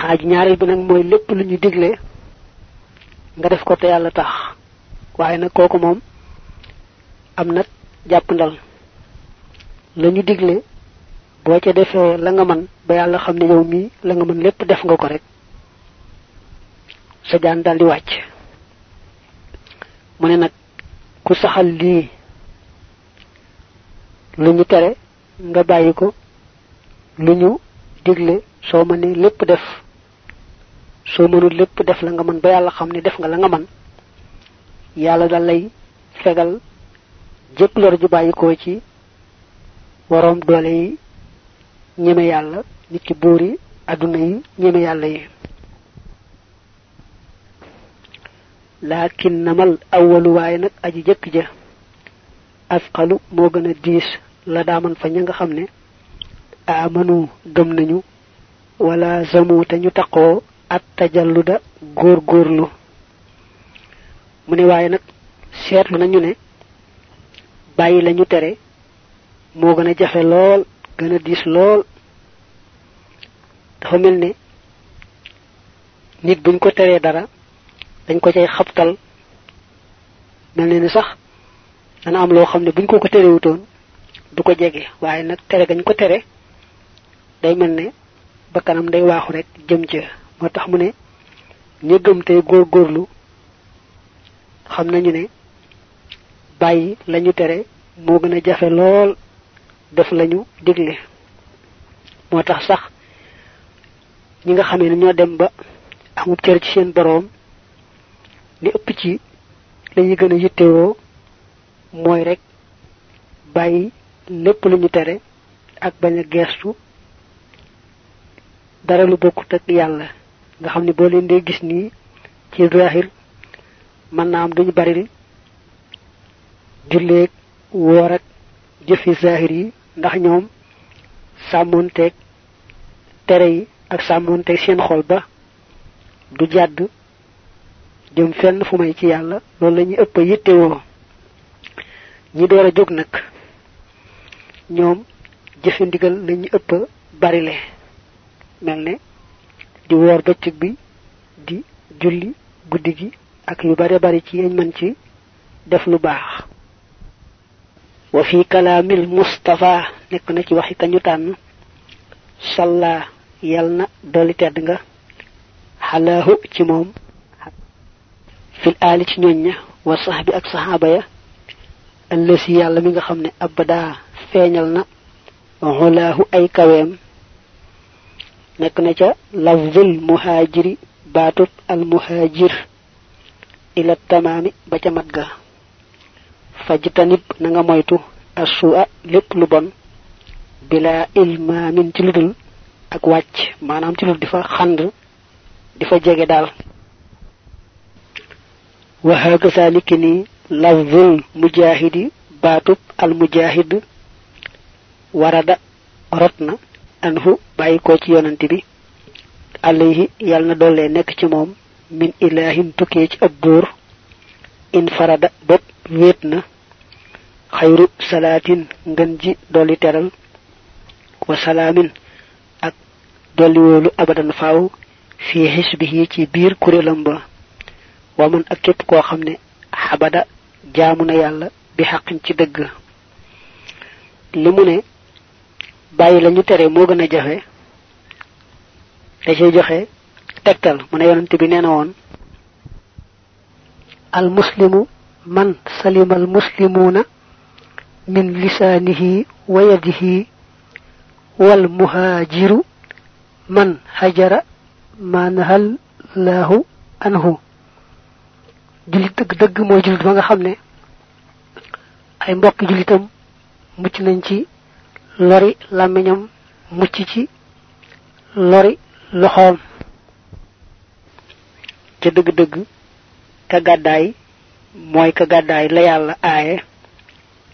xaaj ñaareel bi nag mooy lépp lu ñu digle nga def ko te yàlla tax. waaye nag kooku moom am nag jàpp ndal. la ñu digle boo ca defee la nga man ba yàlla xam ne yow mii la nga mën lépp def nga ko rek sa jaan daldi wàcc. mu ne ku saxal lii lu ñu nga bàyyi ko lu ñu digle soo mënee lépp def soo mënul lépp def la nga mën ba yàlla xam ne def nga la nga man yàlla dal lay fegal jëpp lor ju bàyyi ko ci waroom doole yi ñeme yàlla nit ki yi ñeme yàlla yi. Laakin namal awalu waaye nag aji jëkk ja asqalu moo gën a diis la daaman fa ña nga xam ne amanu gëm nañu wala zamu te ñu taqoo at tajalluda góor góorlu mu ne waaye nag seetlu nañu ne bàyyi lañu tere moo gën a jafe lool gën a dafa mel nit buñ ko teree dara dañ ko cay xabtal. Mel ne ni sax dana am loo buñ ko ko du ko gañ ko day bakkanam day rek jëm moo tax mu ne ña gëm tey góorgóorlu xam nañu ne bàyyi lañu tere moo gën a jafe lool def lañu digle. moo tax sax ñi nga ne ñoo dem ba amub cër ci seen boroom li ëpp ci lañu gën a yittewoo mooy rek bàyyi lépp lu tere ak bañ a geestu dara lu bokkut ak yàlla nga xam ne boo leen dee gis nii ci zahir mën naa am duñu baril julleeg woor ak jëfi zahir yi ndax ñoom sàmmoonteeg tere yi ak sàmmoonteeg seen xol ba du jàdd jëm fenn fu may ci yàlla loolu la ñuy ëpp yittewoo. Ñi door a jóg ñoom jëfe ndigal ëpp barile. Mel ne di woor bëccëg bi di julli guddi gi ak yu bare bari ci yañ mën ci def lu baax wa fi kalaamil mustafa nekk na ci waxi kañu tànn salla yal na tedd nga xalaahu ci moom fil aali ci ñoñ ña wa sax ak saxaaba ya ëllësi yàlla mi nga xam abada feeñal na xulaahu ay kaweem nekk na ca lafzul muhaajiri baatut al muhaajir ila tamaami ba ca mat ga. Fajtanib na nga moytu assu'a lépp lu bon bila ilmaamin ci ludul ak wàcc maanaam ci ludul di fa xand di fa jege wa hakaza niki ni lafzul mujahidi baatub al mujahid warada anhu bàyyi ci yonante bi alayhi yàlla na doole nekk ci moom min ilahin tukkee ci ab buur in farada bopp wéet na xayru salaatin ngën ji dolli teral wa salaamin ak dolli wóolu abadan faaw fi xisbihi ci biir kuréelam ba wa man ak képp koo xam ne xabada jaamu na yàlla bi xaqin ci dëgg li ne bàyyi la ñu tere moo gën a jafe. da cay mu bi al muslimu man salima al muslimuuna min lisaanihi wa yadihi wal muhaajiru man hajara ma nahal laahu anhu. Julit dëgg dëgg mooy julit ba nga xam ne ay mbokki julitam mucc nañ ci lori làmmiñam mucc ci lori loxoom. Ca dëgg-dëgg ka gàddaay mooy ka gàddaay la yàlla aaye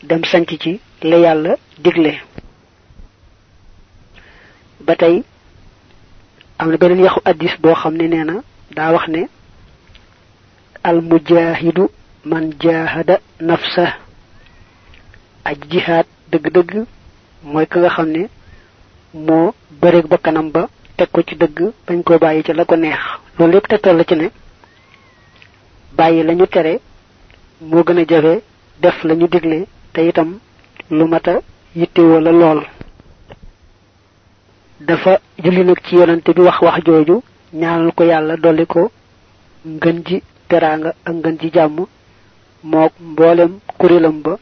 dem sanc ci la yàlla digle. Ba tey am na beneen yaxu addis boo xam ne nee na daa wax ne al mujahidu man jahada nafsa. Aj jihaad dëgg-dëgg mooy ka nga xam ne moo bëreeg bakkanam ba teg ko ci dëgg bañ koo bàyyi ci la ko neex. loolu lépp tegtal la ci ne bàyyi lañu tere moo gën a jafe def lañu digle te itam lu mata yittewoo la lool. dafa julli nag ci yonante bi wax wax jooju ñaanal ko yàlla dolli ko ngën ji teraanga ak ngën ji jàmm mook mboolem kuréelam ba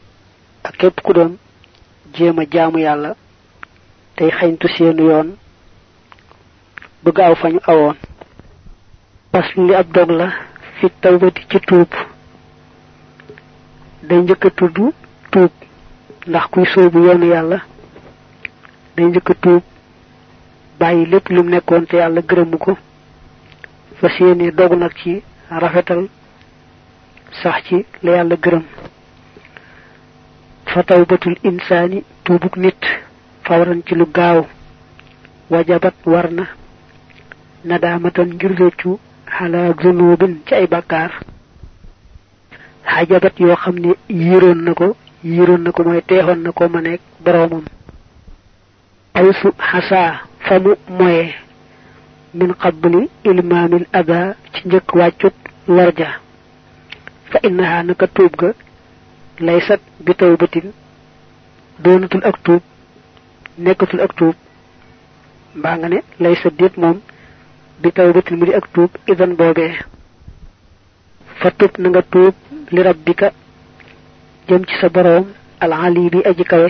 ak képp ku doon jéem a jaamu yàlla. Tey xañtu seenu yoon. Bëgg aw fañu awoon. Pas li ab dog la fi tawbati ci tuub. Day njëkk a tudd tuub. Ndax kuy soobu yoonu yàlla day njëkk tuub. Bàyyi lépp te yàlla gërëmu ko. Fas yéene dog nag ci rafetal sax ci la yàlla gërëm fa tawbatul insaani tuubuk nit fawran ci lu gaaw wajabat war na nadaamatan ngir réccu xalaa zunubin ci ay bàkkaar. Xajabat yoo xam ne yiroon na ko yiroon na ko mooy teexoon na ko ma nekk boroomam. Awsu xasaa fa mu moye min qabli ilmaamil ada ci njëkk wàccut lorja. Fa innaha naka tuub ga laysat bi tawbatin doonatul ak tuub nekkatul ak tuub mbaa nga ne laysat déet moom bi tawbatin mu di ak tuub idan boobee fa tuub na nga tuub li rabbika jëm ci sa boroom alali bi aji kawe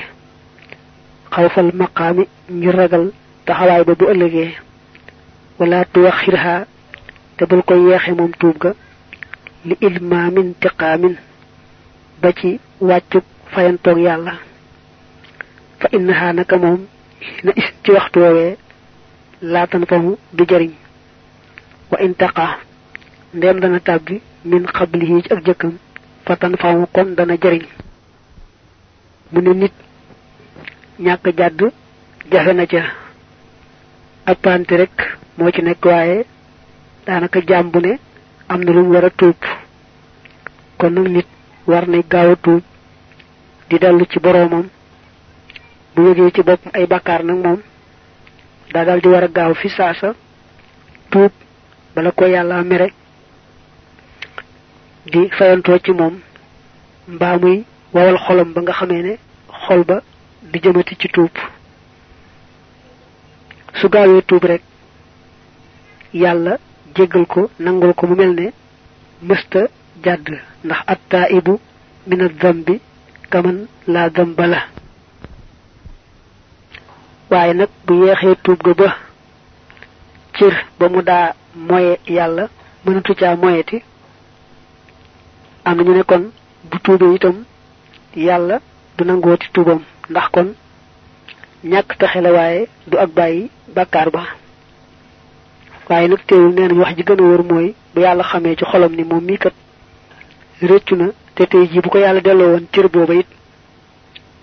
xawfal maqaami ngir ragal ba bu wala te bul ko tuub ga li ilmaamin tiqaamin ba ci wàccuk fayantoog yàlla. fa innaha naka na is ci waxtu woowee laatan famu du jariñ. wa intaqa ndem dana tàbbi min xablihi ci ak jëkkam fatan famu kon dana jariñ. mu ne nit ñàkk jàdd jafe na ca. appante rek moo ci nekk waaye daanaka jaam bu ne am na lu mu war kon nag nit war nay di dellu ci boroomam bu yëgee ci boppam ay bakkaar nag moom daa dal di war a gaaw fi saasa tuub bala ko yàlla mere di fayantoo ci moom mbaa muy wawal xolam ba nga xamee ne xol ba di jëmati ci tuub. Su tuub rek yàlla jéggal ko nangul ko mu mel ne mësta jàdd ndax attaibu min adambi kaman la damba la. Waaye nag bu yeexee tuub ga ba cir ba mu daa moye yàlla mënatu caa moyeti am ñu ne kon bu tuubee itam yàlla du nangooti tuubam ndax kon ñàkk taxe la waaye du ak bàyyi bàkkaar ba. Waaye nag teewul nee nañ wax ji gën wër mooy bu yàlla xamee ci xolam ni moom mii kat réccu na te tey jii bu ko yàlla delloo woon cër booba it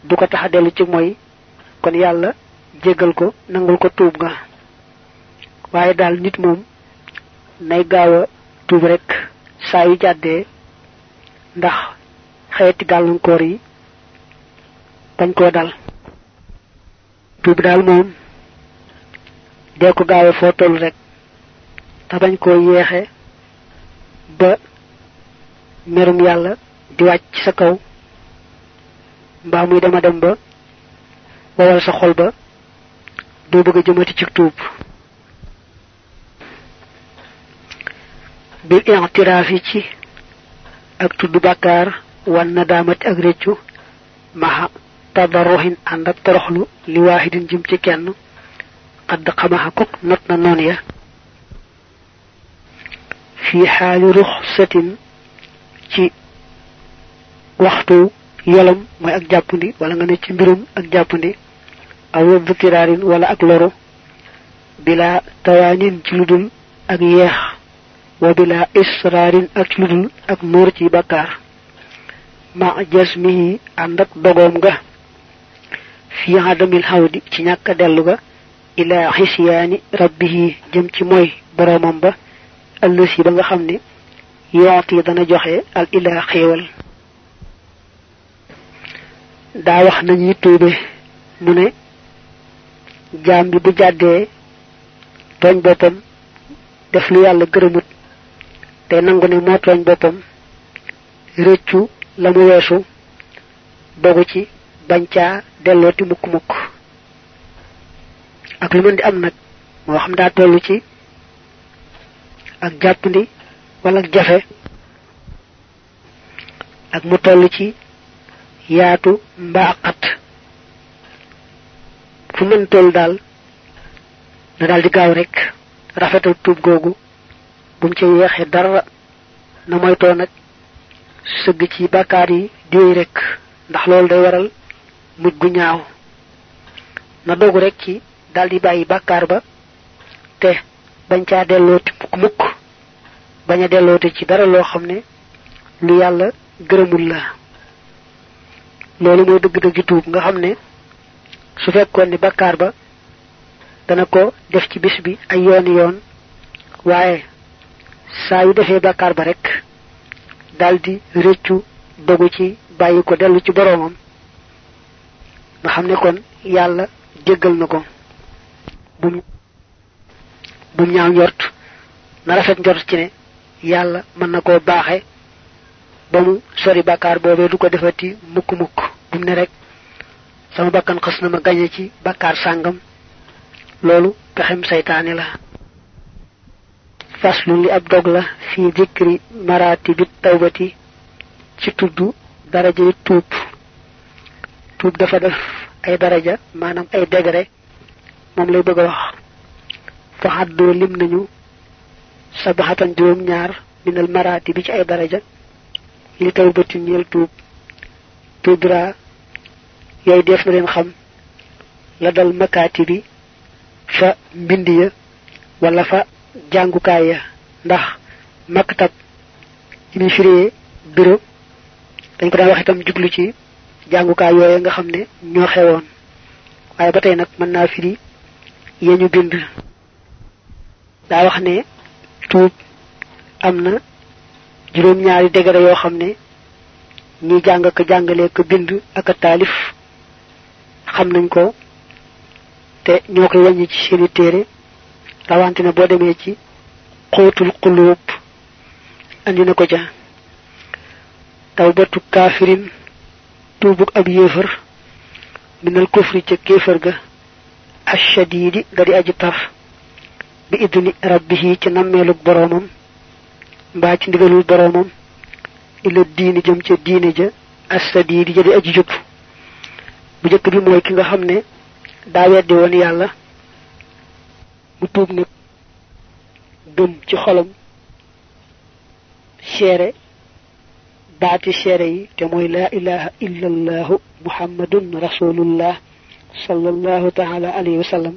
du ko tax a dellu ci mooy kon yàlla jéggal ko nangul ko tuub nga. Waaye daal nit moom nay gaaw a tuub rek saa yu jàddee ndax xeeti gàllankoor yi bañ koo dal. Tuub daal moom dee ko gaawe foo toll rek te bañ koo yeexe ba merum yàlla di wàcc sa kaw mbaa muy dema dem ba wawal sa xol ba doo bëgg a jëmati ci tuub. Bil i'tiraafi ci ak tudd bàkkaar wan na daamati ak réccu maxa tadarruhin ànd ak toroxlu li waahidin jëm ci kenn kok not na ya. Fi xaali ruxsatin ci waxtu yolam mooy ak jàppandi wala nga ne ci mbirum ak jàppandi aw tiraarin wala ak loru bila tawaanin ci ludul ak yeex wa bila israarin ak ludul ak ci bakkaar ma jasmihi ànd ak dogoom ga fi adamil xawdi ci dellu ga ila xisyaani rabbihi jëm ci mooy boroomam ba ëllësi ba nga xam yooti dana joxe al ilaa xéewal. Daa wax nañuy tuube mu ne jaam bi bu jàddee tooñ boppam def lu yàlla gërëmut te nangu ne moo tooñ boppam réccu la mu weesu dogu ci bañ caa dellooti mukk mukk ak lu mën di am nag moo xam daa tollu ci ak jàppandi wala ak jafe ak mu toll ci yaatu mbaa xat. Fu mën toll daal na daal di gaaw rek rafetal tuub googu bu mu ci yeexee dara na moytoo nag sëgg ci yi diwéy rek ndax loolu day waral mujj gu ñaaw. Na dogu rek ci daal di bàyyi ba te bañ caa dellooti mukk mukk bañ a dellooti ci dara loo xam ne lu yàlla gërëmul la. Loolu mooy dëgg-dëgg tuub nga xam ne su fekkoon ni bàkkaar ba dana ko def ci bis bi ay yooni yoon waaye saa yu defee bàkkaar ba rek daldi réccu dogu ci bàyyi ko dellu ci boroomam. Nga xam ne kon yàlla jéggal na ko. Bum bum ñaaw njort na rafet njort ci ne yàlla mën na koo baaxe sori bàkkaar boobee du ko defati mukk mukk bum ne rek sama bakkan xas na ma gañe ci bàkkaar sàngam. Loolu pexem saytaane la. Faslu li ab dog la fi dikri marati bi tawbati ci tudd daraja yi tuub. Tuub dafa def ay daraja maanaam ay degré moom lay bëgg wax. Fa lim nañu sabaxatan juróom ñaar minal marati bi ci ay daraja li tawbati ñeel tuub tudra yooyu def na leen xam la dal bi fa mbind ya wala fa jàngukaay ya ndax maktab yi muy firee bureau. dañ ko daan wax itam jublu ci jàngukaay yooye nga xam ne ñoo xewoon. waaye ba tey nag mën naa firi yee ñu bind. daa wax ne tuub am na juróom-ñaari degré yoo xam ne ñi jàng ko jàngale ak bind ak a taalif xam nañ ko te ñoo koy wàññi ci seeni téere rawante na boo demee ci xóotul xuluub andi na ko ja tawbatu kaafirin tuubuk ab yéefar minal kufri ca kéefar ga ashadidi ga di aji tar. بإذني ربه تنميلك برومم باك ندغلو برومم إلى الدين جم تي دين جا السبيل جا دي أجي جوك بجك بي موي كيغا خامني دا ويد وون يالا مو توك نيت دم تي خولم شيري باتي شيري تي موي لا إله إلا الله محمد رسول الله صلى الله تعالى عليه وسلم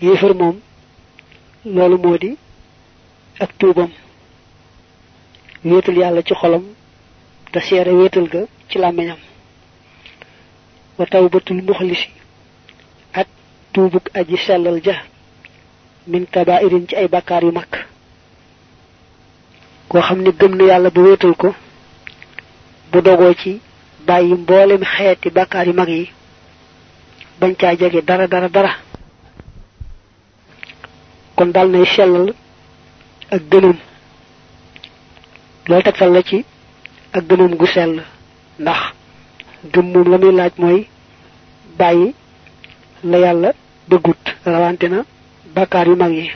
yéefar moom loolu moo di ak tuubam wéetal yàlla ci xolam te seere wéetal ga ci làmmiñam wa tawbatul muxlisi ak tuubuk aji sellal ja min kabairin ci ay bakkaar yu mag koo xam ne gëm na yàlla ba wéetal ko bu dogoo ci bàyyi mboolem xeeti bakkaar yu mag yi bañ jege dara dara dara kon dal nay sellal ak gënam loolu tegtal la ci ak gënam gu sell. Ndax gëm moom la muy laaj mooy bàyyi la yàlla bëggut rawante na yu mag yi.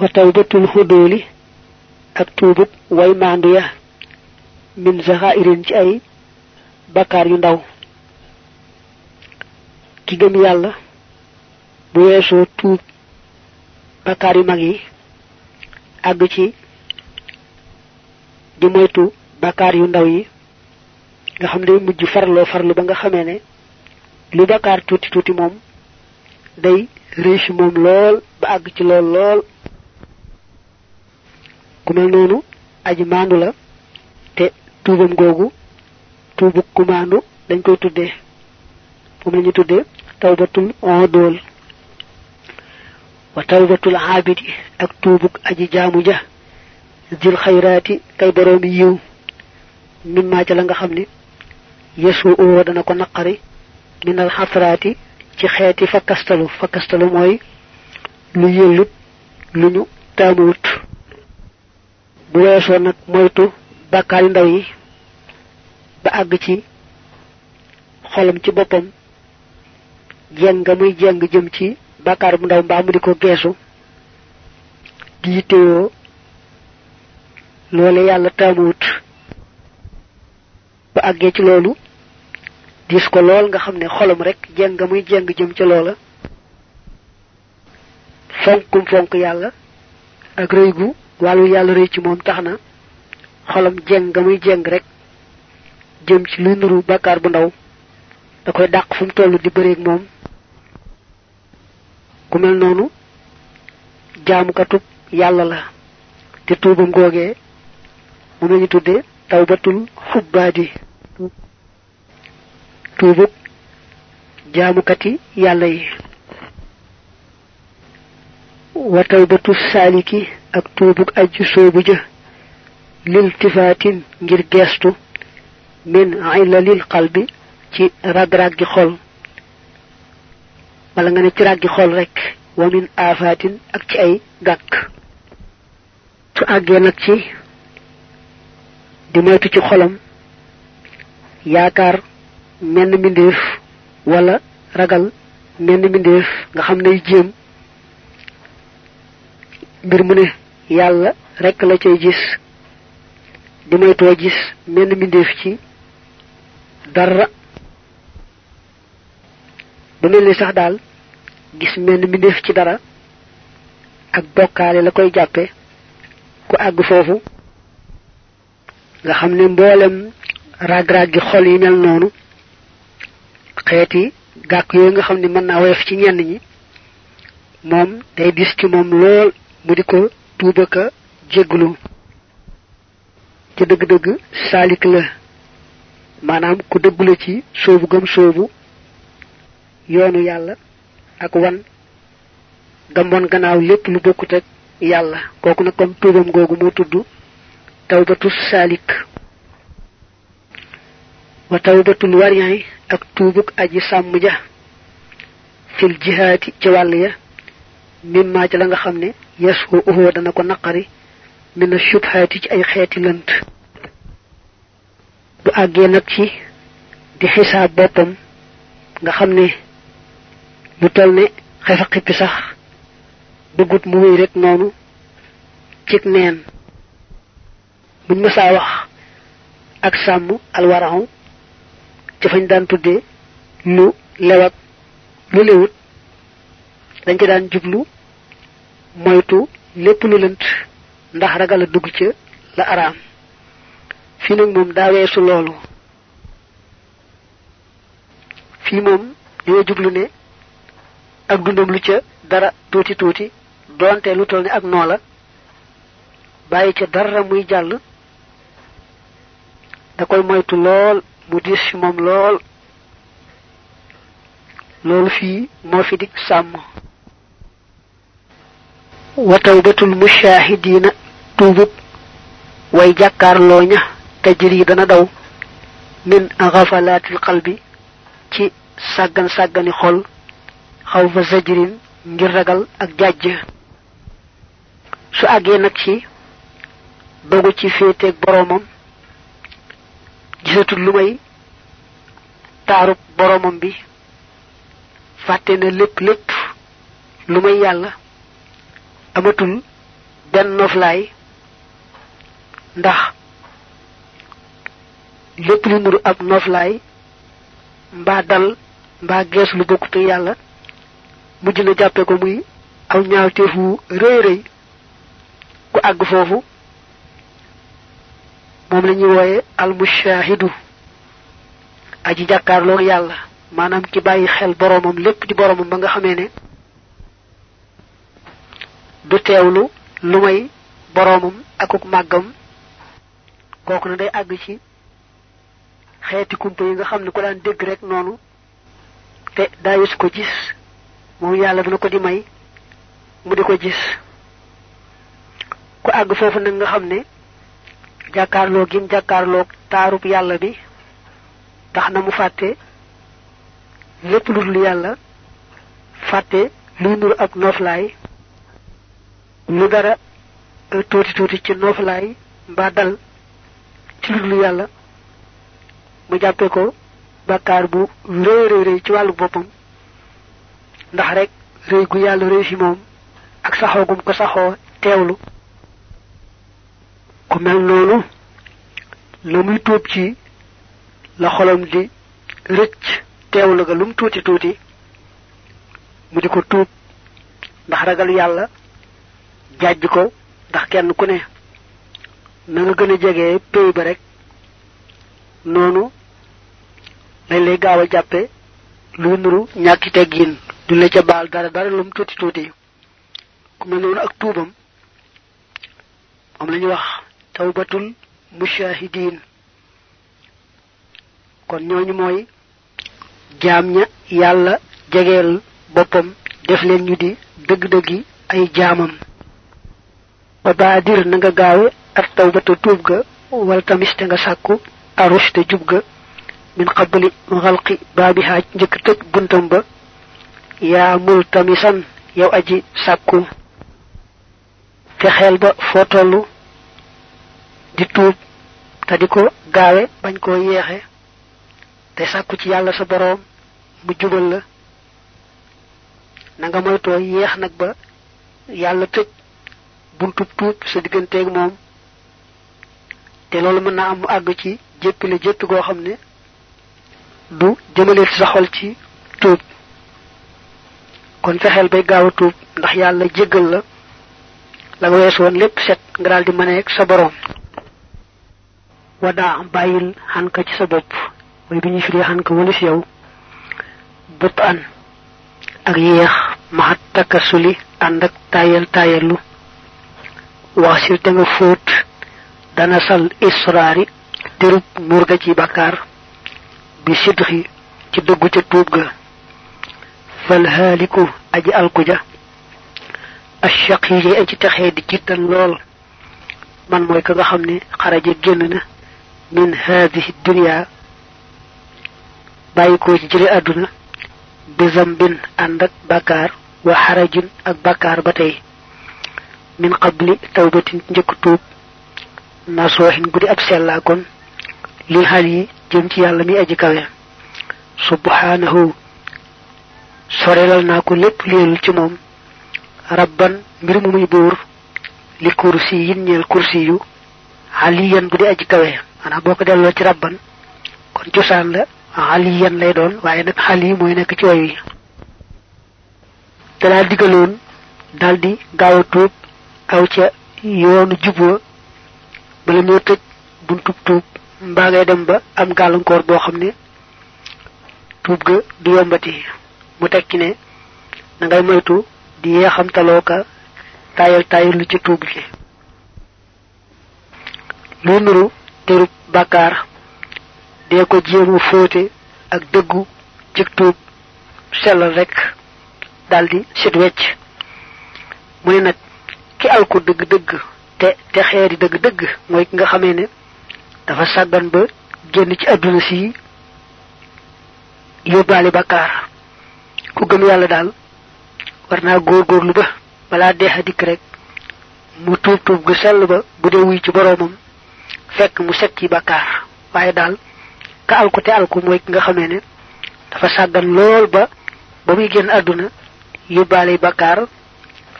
Wa tawbatul xudóoli ak way maandu ya min zaxairin ci ay bakkaar yu ndaw. Ki gëm bu weesoo tuub bakkaar yu mag yi ci di moytu bakkaar yu ndaw yi nga xam day mujj farloo farlu ba nga xamee ne lu bakkaar tuuti tuuti day réusi moom lool ba àgg ci lool lool. Ku mel noonu aji maandu la te tuubam googu tuubu ku maandu dañ koy tuddee. Moom la ñu tuddee tawbatul on dool wa tawbatul aabidi ak tuubuk aji jaamu ja jil xayraati kay boroomi yiw mimmaa ca la nga xam ne yesu oo dana ko naqari minal xasraati ci xeeti fakkastalu. Fakkastalu mooy lu yëllut lu ñu taamuwut. Bu weesoo nag moytu bàkkaari ndaw yi ba àgg ci xolam ci boppam jeng muy bàkkaar bu ndaw mbaa mu di ko geesu di yittewoo loole yàlla ba àggee ci loolu dis ko lool nga xam ne xolam rek jeng muy jeng jëm ca loola. Fonkum fonk yàlla ak rëy gu wàllu yàlla rëy ci moom tax na xolam jeng muy jeng rek jëm ci lu nuru bàkkaar bu ndaw. Da koy fu mu di bëreeg moom ku mel noonu jaamukatub yàlla la. Te tuubam googee moom lañu tudde tawbatul xubbaadi. Tuubub jaamukati yàlla yi. Wa tawbatu saaliki ak tuubug ajju soobu ja liltifaatin ngir geestu min ilalil qalbi ci rag-raggi xol. Wala nga ne ci raggi xol rek wa min aafatin ak ci ay gàkk. Su àggee nag ci di moytu ci xolam yaakaar menn mbindeef wala ragal menn mbindeef nga xam ne jéem. Mbir mu ne yàlla rek la cay gis di moytoo gis menn mbindeef ci dara. Ba mel sax daal gis menn mbindeef ci dara ak bokkaale la koy jàppe ku àgg foofu nga xam ne mboolem rag-rag gi xol yi mel noonu xeeti gàkk yooyu nga xam ne mën naa woyof ci ñenn ñi moom day dis ci moom lool mu di ko tuuba ka jégglu. Ci dëgg-dëgg saalik la maanaam ku dëggu ci soobu gëm soobu yoonu yàlla. Ak wan gambon gannaaw lépp lu bokkut ak yàlla. Kooku nag kon tuubam googu moo tudd tawbatu saalik. Wa tawbatul wariyan ak tuubuk aji sàmm ja fil jihaati ci wàll ya mimmaa la nga xam ne yasu uhu dana ko naqari mina shubhaati ci ay xeeti lënt. Bu àggee nag ci di xisaab boppam nga xam ne lu toll ne xefa xippi sax bëggut mu wéy rek noonu cig neen. Buñ mësaa wax ak sàmm alwaraxu ci fañ daan tuddee lu lewat lu lewut. Dañ ci daan jublu moytu lépp lu lënt ndax ragal dugg ca la araam. Fii nag moom daa weesu loolu. Fii moom jublu ne ak dundam lu ca dara tuuti tuuti doonte lu toll ne ak noo la bàyyi ca dara muy jàll da koy moytu lool mu diis fi moom lool. Loolu fii moo fi dig sàmm. Wa tawbatul mushahidina tuubub way jàkkaarloo ña tajri dana daw min ghafalatil qalbi ci sàggan sàggani xol xaw fa zajrin ngir ragal ak jàjj su àggee nag ci dogu ci féeteeg boroomam gisatul lu may taarub boroomam bi fàtte na lépp lépp lu may yàlla amatul benn noflaay ndax lépp lu nuru ab noflaay mbaa dal mbaa gees lu bokkute yàlla mujj na jàppe ko muy aw ñaawteefu rëy rëy ku àgg foofu. Moom la ñuy wooye almushahidu aji jàkkaarloog yàlla maanaam ki bàyyi xel boroomam lépp di boroomam ba nga xamee ne du teewlu lu may akuk màggam. Kooku na day àgg ci xeeti kumpa yi nga xam ne daan dégg rek noonu te daa yës ko gis moom yàlla dina ko di may mu di ko gis. ku àgg foofu nag nga xam ne jàkkaarloo gim jàkkaarloo taarub yàlla bi tax na mu fàtte lépp lu dul yàlla fàtte luy nur ak noflaay lu dara tuuti tuuti ci mbaa dal ci lu yàlla. mu jàppe ko bàkkaar bu rëy rëy ci wàllu boppam ndax rek rëy gu yàlla rëy fi moom ak saxoo gum ko saxoo teewlu. ku mel noonu la muy tuub ci la xolam di rëcc teewlu ga lum tuuti tuuti mu di ko tuub ndax ragal yàlla jàjj ko ndax kenn ku ne na nga gën a péy ba rek noonu lañ lay jàppe luy nuru ñàkki teggin du ca baal dara dara lum tuuti tuuti. Ku mel noonu ak tuubam moom la wax tawbatul mushahidin kon ñooñu mooy jaam ña yàlla jegeel boppam def leen ñu di dëgg-dëggi ay jaamam. Ba baadir na nga gaawe ak tawbata tuub ga wala tamis te nga sàkku arushte jub ga min qabli xalqi baabihaaj njëkk tëj buntam ba. Yaa mul tamisan yow aji sàkku fexeel ba foo di tuub te di ko gaawe bañ koo yeexe. Te sàkku ci yàlla sa boroom mu jubal la. Na nga moytoo yeex nag ba yàlla tëj buntub tuub sa digganteeg moom. Te loolu mën naa am ci jéppi goo xam du jëmale sa xol ci tuub kon fexeel bay gaaw tuub ndax yàlla jéggal la. La nga wees woon lépp set nga daal di mëneeg sa boroom. Wadaa bàyyil xanka ci sa bopp. Mooy bi ñuy firi xanka wala si yow. Bëpp an ak yéex maxat takkasuli ànd ak tayal tayalu wax sil te nga fóot dana sal israari terub nuur ga ci bàkkaar. Bi sidxi ci dëggu ca tuub ga fal haaliku aji alkuja ashaq yi aji texee di jiddan lool man mooy ka nga xam ne xaraja génn na min haadihi dunia bàyyi ko ci jële àdduna bi zambin ànd ak bàkkaar wa xarajin ak bàkkaar ba tey min qabli tawbatin njëkk tuub nasooxin guddi ab sellaa kon li xal yi jëm ci yàlla mi aji kawe subhanahu sorelal naa ko lépp leelul ci moom. Rabban mbir mu muy buur li kursi yin ñeel kursi yu aliyan bu di aji kawe. Maanaam boo ko ci rabban kon cosaan la aliyan lay doon waaye nag xal yi mooy nekk ci way wi. Te daal digaloon daal di gaaw a tuub aw ca yoonu jubwa bala ñoo tëj buntub tuub. Mbaa ngay dem ba am gàllankoor boo xam ne tuub ga du yombati mu tekki ne na ngay moytu di yeexamtaloo ka taayal taayal lu ci tuub gi. Lu nuru terub bàkkaar dee ko jéemu fóote ak dëggu ci tuub sellal rekk daldi sit wecc. Mu ne nag ki alku dëgg-dëgg te te xeeri dëgg-dëgg mooy ki nga xamee ne dafa sàggan ba génn ci àdduna si yóbbaale bàkkaar. Ku gëm yàlla daal war naa góorgóorlu ba balaa deex a dikk rek mu tuub tuub gu sell ba bu dee wuy ci boroomam fekk mu set ci bàkkaar. Waaye daal ka alku te alku mooy ki nga xamee ne dafa sàggan lool ba ba muy génn àdduna yóbbaale bàkkaar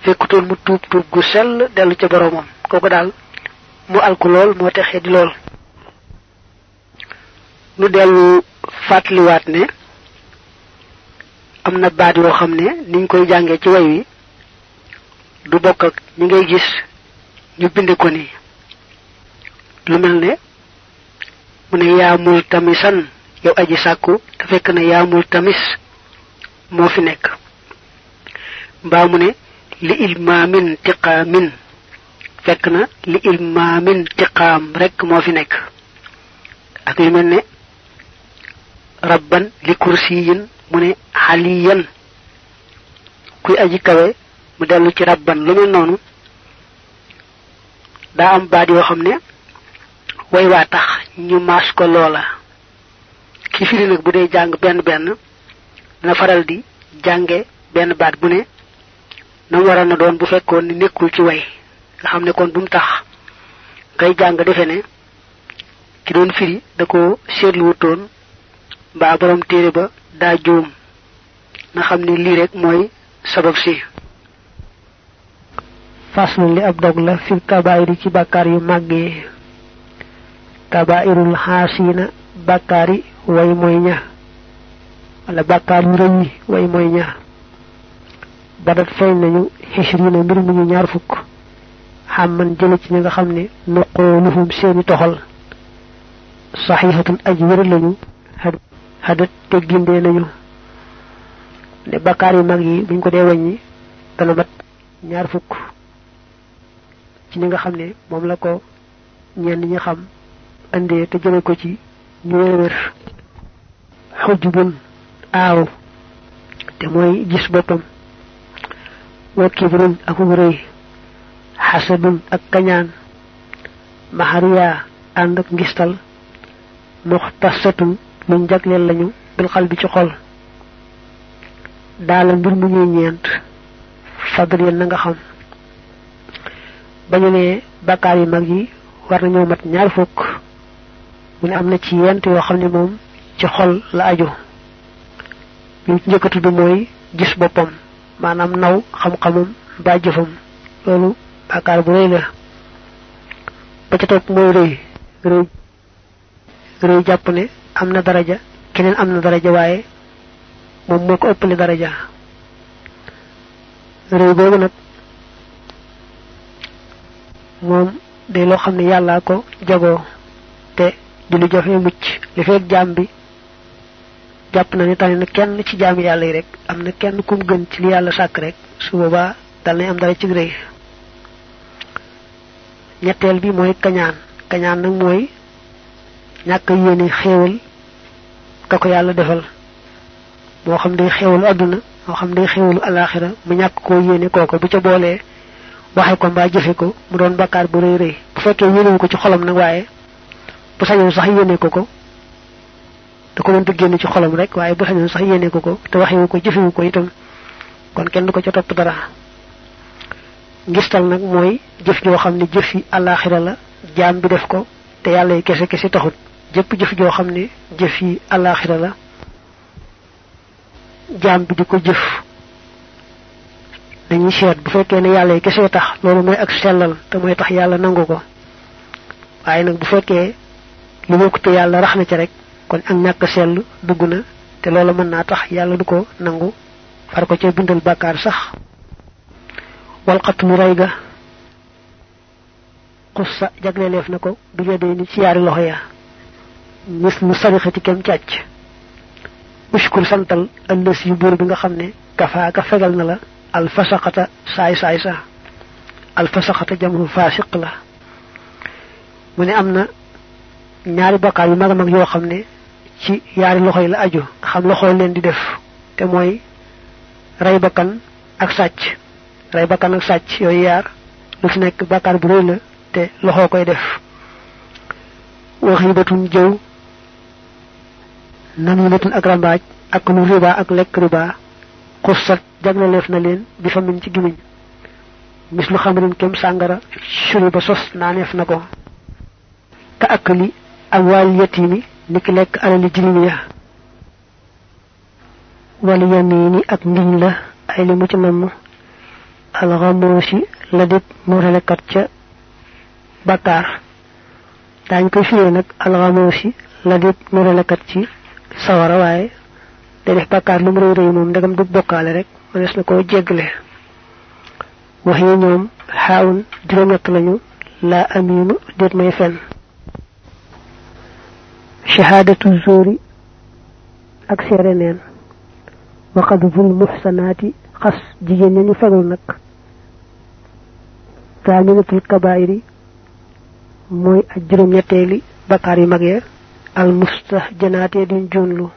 fekkutoon mu tuub tuub gu sell dellu ca boroomam. Kooku daal mu alku lool moo texee di lool. Nu dellu fàttaliwaat ne am na baat yoo xam ne niñ koy jàngee ci way wi du bokk ak ñi ngay gis ñu bind ko ni lu mel ne mu ne yaamul tamisan yow aji sàkku te fekk ne yaamul tamis moo fi nekk. Mbaa mu ne li ilmaamin tiqaamin fekk na li ilmaamin tiqaam rek moo fi nekk. Ak mel ne rabban li kursiyin mu ne xaliyan. kuy aji kawe mu dellu ci rabban lu mel noonu. daa am baat yoo xam ne way waa tax ñu maas ko loola. ki firi nag bu dee jàng benn benn dana faral di jànge benn baat bu ne na waral na doon bu fekkoon ni nekkul ci way. nga xam ne kon bu mu tax ngay jàng defe ne ki doon firi da ko seetlu mbaa borom téere ba daa juum. Na xam ne lii rek mooy sabab si. Faslu li ab dog la fil kabairi ci bàkkaar yu màggee. Kabairul xaasina bàkkaari way mooy ña. Wala bàkkaar yu yi way mooy ña. Badat feeñ nañu xisrina mbir mu ñu ñaar fukk. Xam man jële ci ñi nga xam ne nuqooluhum seeni toxal. Lañu hadat te gindee ne bàkkaar yu mag yi buñ ko dee wàññi dana mat ñaar fukk ci ñi nga xam ne la ko ñenn ñi xam andee te jële ko ci ñu wér xujbun aaw te mooy gis boppam. Wa kibrun ak rëy xasadun ak kañaan. Ak ngistal muxtasatun luñ jagleel lañu bil xal bi ci xol. Daala mbir mu ñuy ñeent. Yéen na nga xam. Bañu ne bakkaar yu mag yi war nañoo mat ñaar fukk. Mu ne am na ci yent yoo xam ne moom ci xol la aju. Li ci tudd mooy gis boppam. Maanaam naw xam-xamam ba jëfam. Loolu bakkaar bu rëy la. Ba ca topp mooy rëy. Rëy. Rëy jàpp ne am na daraja keneen am na daraja waaye moom moo ko ëppale daraja. Rëy boobu nag moom day loo xam ne yàllaa ko jagoo te di lu jafe mucc. Li fekk jaam bi jàpp na ne tane na kenn ci jaam yàlla yi rek am kenn kum gën ci li yàlla sàkk rek su boobaa dal nañ am dara ci rëy. Ñetteel bi mooy kañaan. Kañaan nag mooy ñàkk yéene xéewal ka ko yàlla defal moo xam day xéewalu àdduna moo xam day xéewalu alaxira mu ñàkk koo yéene kooko bu ca boolee waxe ko mbaa jëfe ko mu doon bakkaar bu rëy rëy bu fekkee yéenewu ko ci xolam nag waaye bu sañoon sax yéene ko ko da ko mënta génn ci xolam rek waaye bu sañoon sax yéene ko ko te waxewu ko jëfewu ko itam kon kenn du ko ca topp dara ngistal nag mooy jëf joo xam ne jëf yi alaxira la jaam bi def ko te yàlla yi kese kese taxut jëpp jëf joo xam ne jëf yi alaxira la jaam bi di ko jëf. Dañuy seet bu fekkee ne yàlla yi kese tax loolu mooy ak sellal te mooy tax yàlla nangu ko. Waaye nag bu fekkee lu bokk te yàlla rax na ca rek kon ak ñàkk sell dugg na te loolu mën naa tax yàlla du ko nangu far ko ca bindal bàkkaar sax. Walxatlu rey ga xussa jagleeleef na ko bi ni ci yaari loxo ya mis lu sarixati kem càcc. Ushkur santal ëllës yu buur bi nga xam ne kafaaka fegal na la alfasaxata saay saay sa. Alfasaxata jamu faasiq la. Mu ne am na ñaari bakkaar yu mag a mag yoo xam ne ci yaari loxo yi la aju. Xam loxo leen di def. Te mooy rey bakkan ak sàcc. Rey bakkan ak sàcc yooyu yaar lu ci nekk bakkaar bu rëy la te loxo koy def. Waxibatun jëw namimatun ak rambaaj ak lu riba ak lekk riba xussat jagleleef na leen bi fa min ci gimiñ. Xamarin kem sàngara suri ba sos naaneef na ko. Ka ak li ak waal yatimi ni ki lekk alali jirim ya. Wala yamini ak ngiñ la ay li mu ci namm. Alxamoosi la dib morelekat ca firee nag alxamoosi la ci sawara waaye day def bakkaar lu mu rëy rëy moom ndegam du bokkaale rek mënees na koo jéggale wax yi ñoom xaawun juróom-ñett lañu laa amiinu déet may fenn shahaadatu zóori ak seere neen waqadful muxsanaati xas jigéen ña ñu fegul nag taaminatul kabaayiri mooy ak juróom-ñetteeli bakkaar yu mag ya al mustahjanaatee duñ juunlu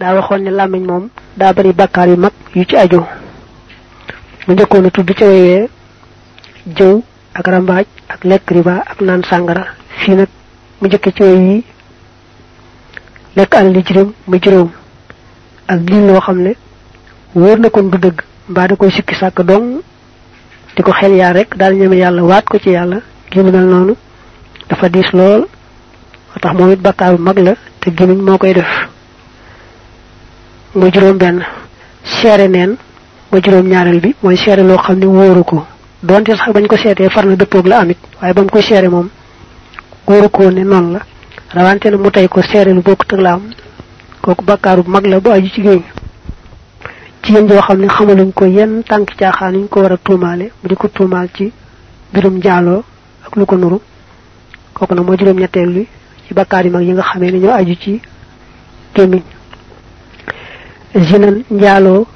daa waxoon ne làmmiñ moom daa bari bakkaar yu mag yu ci aju. Mu njëkkoon tudd ca wewee jëw ak rambaaj ak lekk riba ak naan sàngara. Fii nag mu njëkke ci wey yi lekk alali juróom mu juróom. Ak lii loo xam ne wóor na kon du dëgg. Mbaa da koy sikki sàkk dong. Di ko xel yaa rek daal ñeme yàlla waat ko ci yàlla. Gi lu mel noonu dafa diis lool tax moom it bakkaaru mag la te gémiñ moo koy def. Mooy juróom benn. Seere neen mooy juróom ñaareel bi mooy seere loo xam ne wóoru ko. Donte sax bañ ko seetee far na dëppoog la amit waaye ba mu koy seere moom wóoru ko ne noonu la. Rawante na mu tey ko seere lu bokk tëg la am. Kooku bakkaaru mag la bu aju ci géej jigéen joo xam ne xamaluñ ko yenn tànk caaxaan ñu ko war a mu di ko tuumaal ci birum jaaloo ak lu ko nuru. Kooku nag mooy juróom ñetteel bi ci bakkaar mag yi nga xamee ne ñoo aju ci gémmiñ. Zinan njaaloo